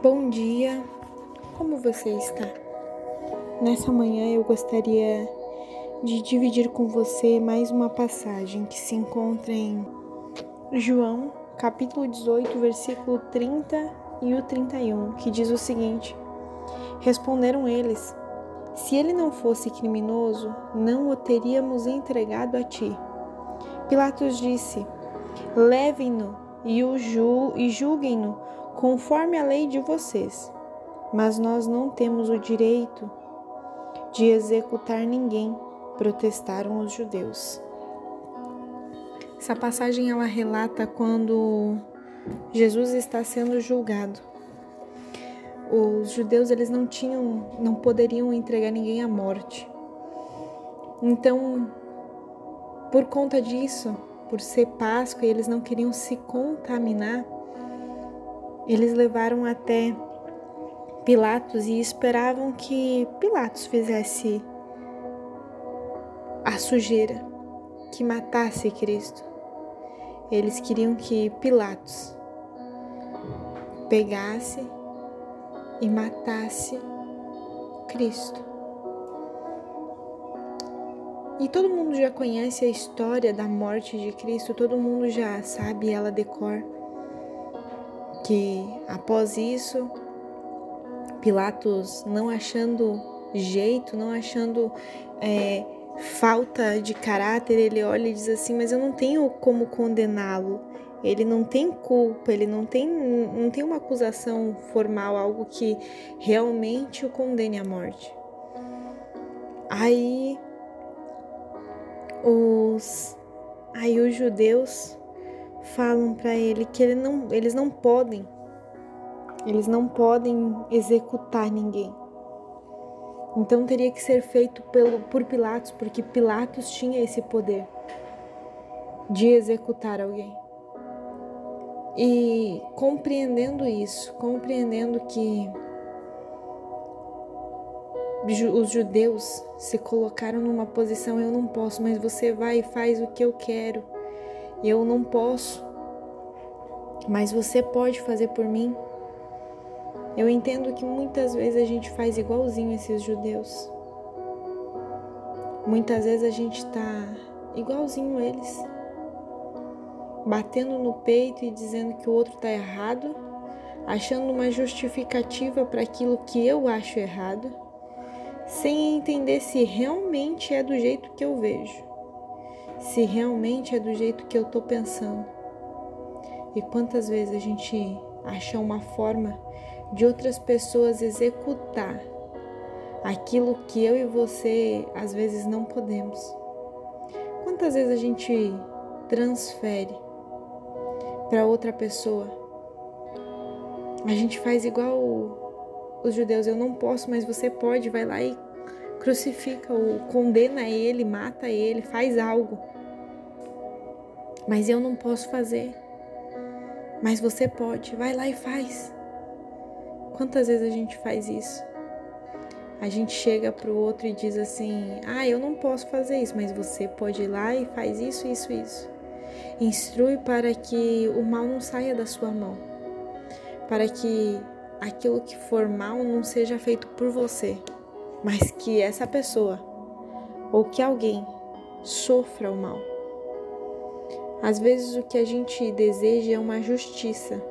Bom dia, como você está? Nessa manhã eu gostaria de dividir com você mais uma passagem que se encontra em João, capítulo 18, versículo 30 e o 31, que diz o seguinte: Responderam eles: Se ele não fosse criminoso, não o teríamos entregado a ti. Pilatos disse: Levem-no e o ju julguem-no conforme a lei de vocês. Mas nós não temos o direito de executar ninguém, protestaram os judeus. Essa passagem ela relata quando Jesus está sendo julgado. Os judeus eles não tinham, não poderiam entregar ninguém à morte. Então, por conta disso, por ser Páscoa, eles não queriam se contaminar eles levaram até Pilatos e esperavam que Pilatos fizesse a sujeira, que matasse Cristo. Eles queriam que Pilatos pegasse e matasse Cristo. E todo mundo já conhece a história da morte de Cristo, todo mundo já sabe ela decor que após isso, Pilatos, não achando jeito, não achando é, falta de caráter, ele olha e diz assim: Mas eu não tenho como condená-lo. Ele não tem culpa, ele não tem, não tem uma acusação formal, algo que realmente o condene à morte. Aí os, aí os judeus falam para ele que ele não, eles não podem, eles não podem executar ninguém. Então teria que ser feito pelo, por Pilatos, porque Pilatos tinha esse poder de executar alguém. E compreendendo isso, compreendendo que os judeus se colocaram numa posição eu não posso, mas você vai e faz o que eu quero eu não posso, mas você pode fazer por mim. Eu entendo que muitas vezes a gente faz igualzinho esses judeus. Muitas vezes a gente está igualzinho eles, batendo no peito e dizendo que o outro está errado, achando uma justificativa para aquilo que eu acho errado, sem entender se realmente é do jeito que eu vejo se realmente é do jeito que eu tô pensando. E quantas vezes a gente acha uma forma de outras pessoas executar aquilo que eu e você às vezes não podemos. Quantas vezes a gente transfere para outra pessoa? A gente faz igual os judeus, eu não posso, mas você pode, vai lá e crucifica-o, condena ele, mata ele, faz algo. Mas eu não posso fazer. Mas você pode, vai lá e faz. Quantas vezes a gente faz isso? A gente chega para o outro e diz assim: Ah, eu não posso fazer isso, mas você pode ir lá e faz isso, isso, isso. Instrui para que o mal não saia da sua mão, para que aquilo que for mal não seja feito por você, mas que essa pessoa ou que alguém sofra o mal. Às vezes o que a gente deseja é uma justiça,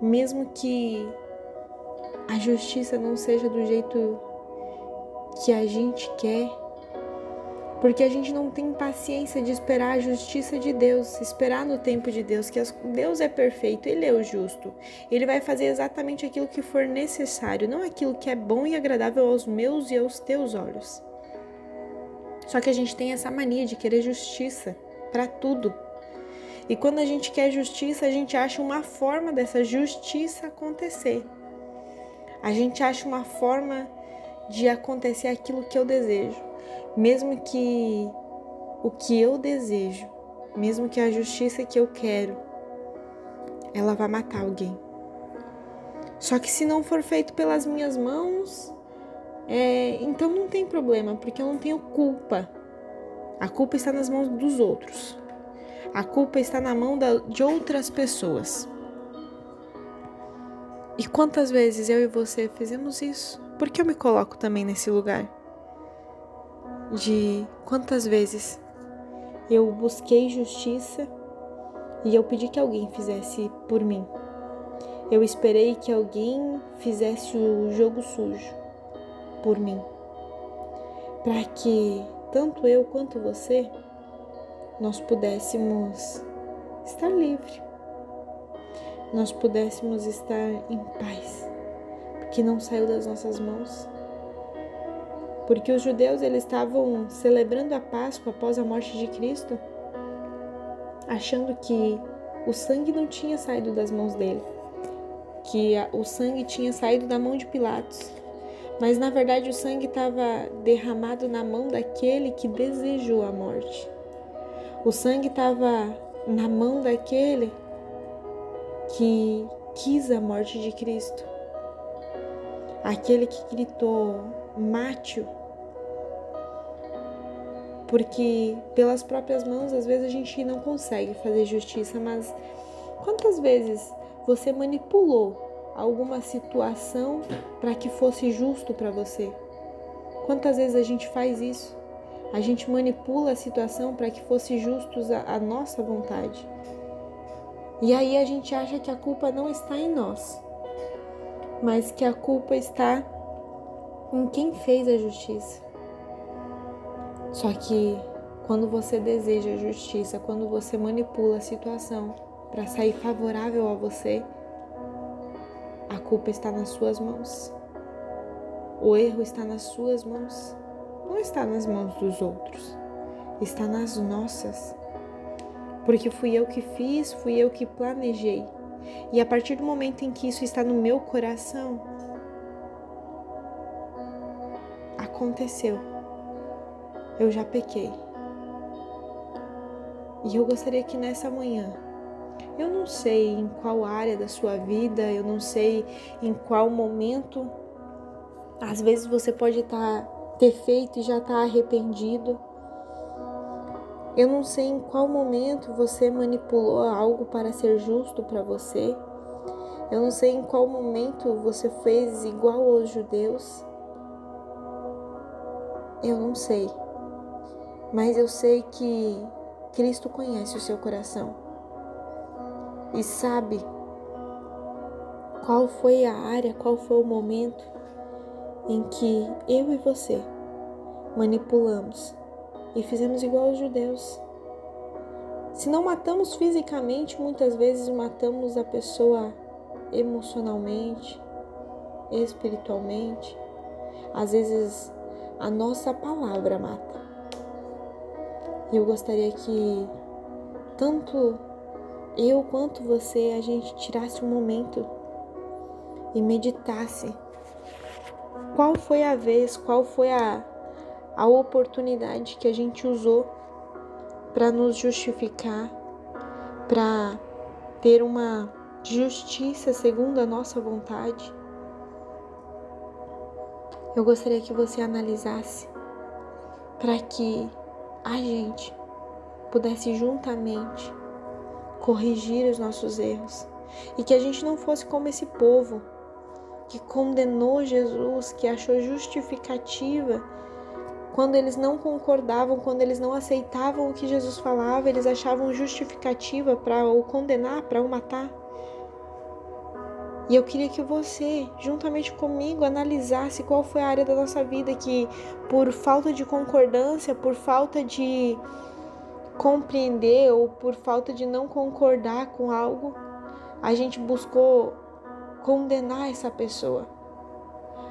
mesmo que a justiça não seja do jeito que a gente quer, porque a gente não tem paciência de esperar a justiça de Deus, esperar no tempo de Deus, que Deus é perfeito, Ele é o justo. Ele vai fazer exatamente aquilo que for necessário, não aquilo que é bom e agradável aos meus e aos teus olhos. Só que a gente tem essa mania de querer justiça para tudo. E quando a gente quer justiça, a gente acha uma forma dessa justiça acontecer. A gente acha uma forma de acontecer aquilo que eu desejo mesmo que o que eu desejo, mesmo que a justiça que eu quero, ela vá matar alguém. Só que se não for feito pelas minhas mãos, é, então não tem problema, porque eu não tenho culpa. A culpa está nas mãos dos outros. A culpa está na mão da, de outras pessoas. E quantas vezes eu e você fizemos isso? Por que eu me coloco também nesse lugar? De quantas vezes eu busquei justiça e eu pedi que alguém fizesse por mim. Eu esperei que alguém fizesse o jogo sujo por mim, para que tanto eu quanto você nós pudéssemos estar livre nós pudéssemos estar em paz, porque não saiu das nossas mãos. Porque os judeus eles estavam celebrando a Páscoa após a morte de Cristo, achando que o sangue não tinha saído das mãos dele, que o sangue tinha saído da mão de Pilatos. Mas na verdade o sangue estava derramado na mão daquele que desejou a morte. O sangue estava na mão daquele que quis a morte de Cristo, aquele que gritou mate porque pelas próprias mãos às vezes a gente não consegue fazer justiça, mas quantas vezes você manipulou alguma situação para que fosse justo para você? Quantas vezes a gente faz isso? A gente manipula a situação para que fosse justo a, a nossa vontade. E aí a gente acha que a culpa não está em nós, mas que a culpa está em quem fez a justiça. Só que quando você deseja justiça, quando você manipula a situação para sair favorável a você, a culpa está nas suas mãos. O erro está nas suas mãos. Não está nas mãos dos outros. Está nas nossas porque fui eu que fiz, fui eu que planejei. E a partir do momento em que isso está no meu coração, aconteceu. Eu já pequei. E eu gostaria que nessa manhã, eu não sei em qual área da sua vida, eu não sei em qual momento, às vezes você pode tá, ter feito e já estar tá arrependido. Eu não sei em qual momento você manipulou algo para ser justo para você. Eu não sei em qual momento você fez igual aos judeus. Eu não sei. Mas eu sei que Cristo conhece o seu coração e sabe qual foi a área, qual foi o momento em que eu e você manipulamos e fizemos igual aos judeus. Se não matamos fisicamente, muitas vezes matamos a pessoa emocionalmente, espiritualmente. Às vezes a nossa palavra mata. E eu gostaria que tanto eu quanto você a gente tirasse um momento e meditasse qual foi a vez, qual foi a a oportunidade que a gente usou para nos justificar, para ter uma justiça segundo a nossa vontade. Eu gostaria que você analisasse para que a gente pudesse juntamente corrigir os nossos erros e que a gente não fosse como esse povo que condenou Jesus, que achou justificativa quando eles não concordavam, quando eles não aceitavam o que Jesus falava, eles achavam justificativa para o condenar, para o matar. E eu queria que você, juntamente comigo, analisasse qual foi a área da nossa vida que, por falta de concordância, por falta de compreender ou por falta de não concordar com algo, a gente buscou condenar essa pessoa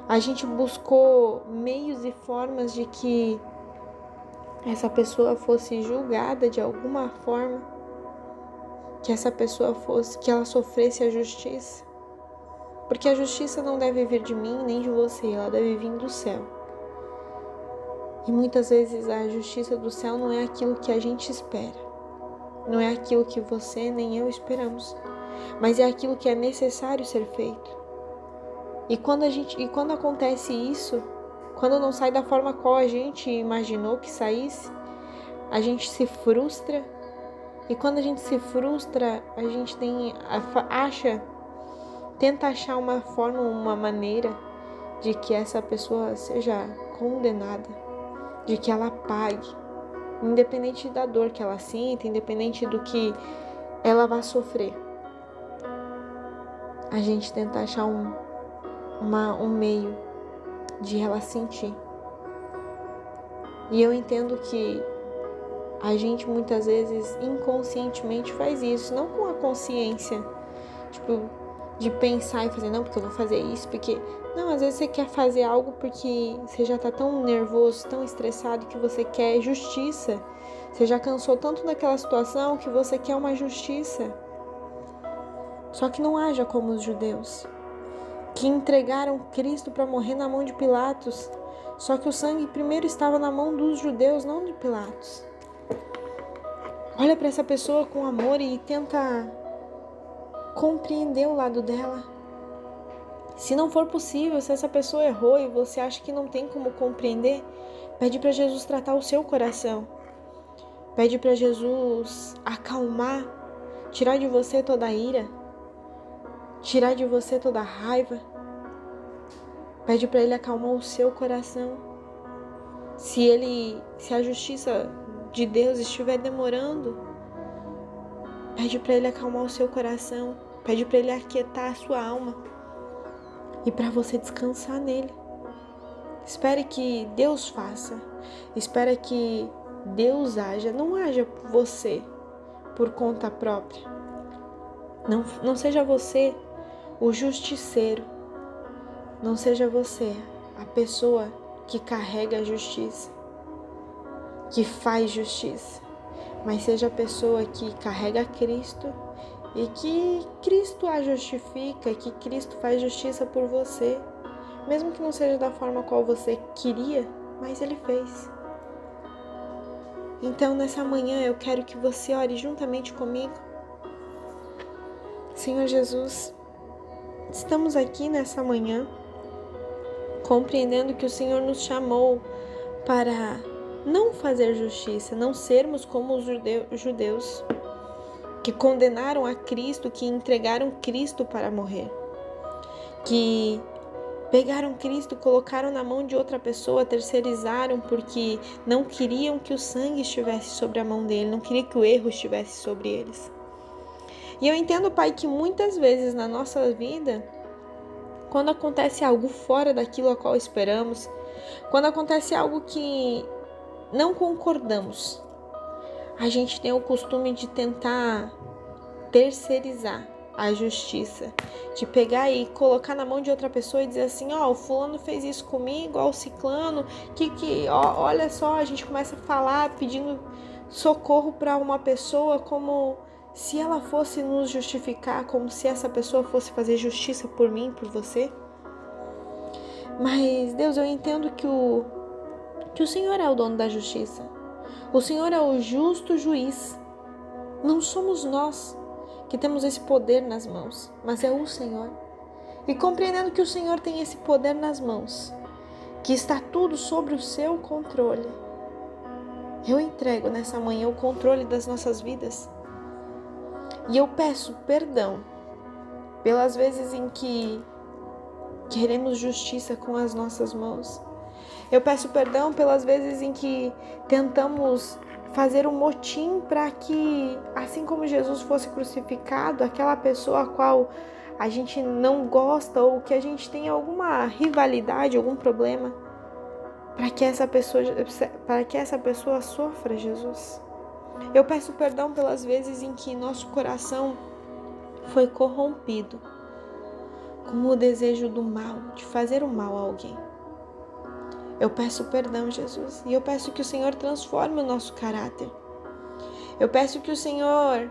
a gente buscou meios e formas de que essa pessoa fosse julgada de alguma forma, que essa pessoa fosse, que ela sofresse a justiça. Porque a justiça não deve vir de mim nem de você, ela deve vir do céu. E muitas vezes a justiça do céu não é aquilo que a gente espera. Não é aquilo que você nem eu esperamos, mas é aquilo que é necessário ser feito. E quando a gente, e quando acontece isso, quando não sai da forma qual a gente imaginou que saísse, a gente se frustra. E quando a gente se frustra, a gente tem acha tenta achar uma forma, uma maneira de que essa pessoa seja condenada, de que ela pague, independente da dor que ela sinta, independente do que ela vai sofrer. A gente tenta achar um, uma, um meio de ela sentir. E eu entendo que a gente muitas vezes inconscientemente faz isso, não com a consciência, tipo, de pensar e fazer, não, porque eu vou fazer isso, porque. Não, às vezes você quer fazer algo porque você já tá tão nervoso, tão estressado que você quer justiça. Você já cansou tanto daquela situação que você quer uma justiça. Só que não haja como os judeus, que entregaram Cristo para morrer na mão de Pilatos. Só que o sangue primeiro estava na mão dos judeus, não de Pilatos. Olha para essa pessoa com amor e tenta compreender o lado dela. Se não for possível, se essa pessoa errou e você acha que não tem como compreender, pede para Jesus tratar o seu coração. Pede para Jesus acalmar, tirar de você toda a ira, tirar de você toda a raiva. Pede para ele acalmar o seu coração. Se ele, se a justiça de Deus estiver demorando, pede para ele acalmar o seu coração. Pede para ele aquietar a sua alma e para você descansar nele. Espere que Deus faça. Espere que Deus haja. Não haja você por conta própria. Não, não seja você o justiceiro. Não seja você a pessoa que carrega a justiça, que faz justiça, mas seja a pessoa que carrega Cristo e que Cristo a justifica, que Cristo faz justiça por você, mesmo que não seja da forma qual você queria, mas Ele fez. Então, nessa manhã, eu quero que você ore juntamente comigo. Senhor Jesus, estamos aqui nessa manhã compreendendo que o Senhor nos chamou para não fazer justiça, não sermos como os judeus que condenaram a Cristo, que entregaram Cristo para morrer, que pegaram Cristo, colocaram na mão de outra pessoa, terceirizaram porque não queriam que o sangue estivesse sobre a mão dele, não queria que o erro estivesse sobre eles. E eu entendo, Pai, que muitas vezes na nossa vida, quando acontece algo fora daquilo a qual esperamos, quando acontece algo que não concordamos, a gente tem o costume de tentar terceirizar a justiça, de pegar e colocar na mão de outra pessoa e dizer assim, ó, oh, o fulano fez isso comigo, ó, o ciclano, que que, ó, olha só, a gente começa a falar pedindo socorro para uma pessoa como se ela fosse nos justificar, como se essa pessoa fosse fazer justiça por mim, por você. Mas Deus, eu entendo que o que o Senhor é o dono da justiça. O Senhor é o justo juiz. Não somos nós que temos esse poder nas mãos, mas é o Senhor. E compreendendo que o Senhor tem esse poder nas mãos, que está tudo sobre o seu controle, eu entrego nessa manhã o controle das nossas vidas. E eu peço perdão pelas vezes em que queremos justiça com as nossas mãos. Eu peço perdão pelas vezes em que tentamos fazer um motim para que, assim como Jesus fosse crucificado, aquela pessoa a qual a gente não gosta ou que a gente tem alguma rivalidade, algum problema, para que essa pessoa para que essa pessoa sofra, Jesus. Eu peço perdão pelas vezes em que nosso coração foi corrompido com o desejo do mal, de fazer o mal a alguém. Eu peço perdão, Jesus, e eu peço que o Senhor transforme o nosso caráter. Eu peço que o Senhor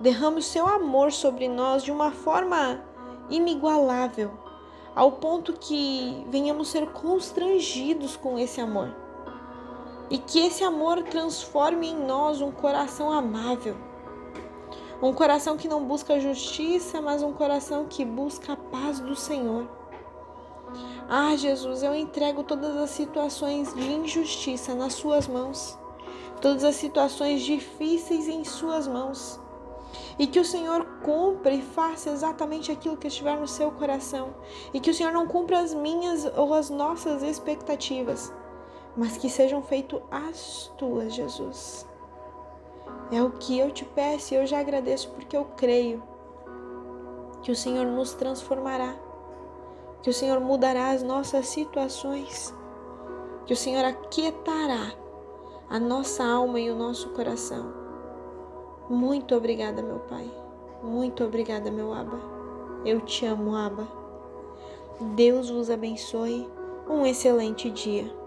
derrame o seu amor sobre nós de uma forma inigualável, ao ponto que venhamos ser constrangidos com esse amor. E que esse amor transforme em nós um coração amável. Um coração que não busca justiça, mas um coração que busca a paz do Senhor. Ah, Jesus, eu entrego todas as situações de injustiça nas Suas mãos, todas as situações difíceis em Suas mãos. E que o Senhor cumpra e faça exatamente aquilo que estiver no seu coração. E que o Senhor não cumpra as minhas ou as nossas expectativas, mas que sejam feitas as tuas, Jesus. É o que eu te peço e eu já agradeço porque eu creio que o Senhor nos transformará, que o Senhor mudará as nossas situações, que o Senhor aquietará a nossa alma e o nosso coração. Muito obrigada, meu Pai. Muito obrigada, meu Aba. Eu te amo, Aba. Deus vos abençoe. Um excelente dia.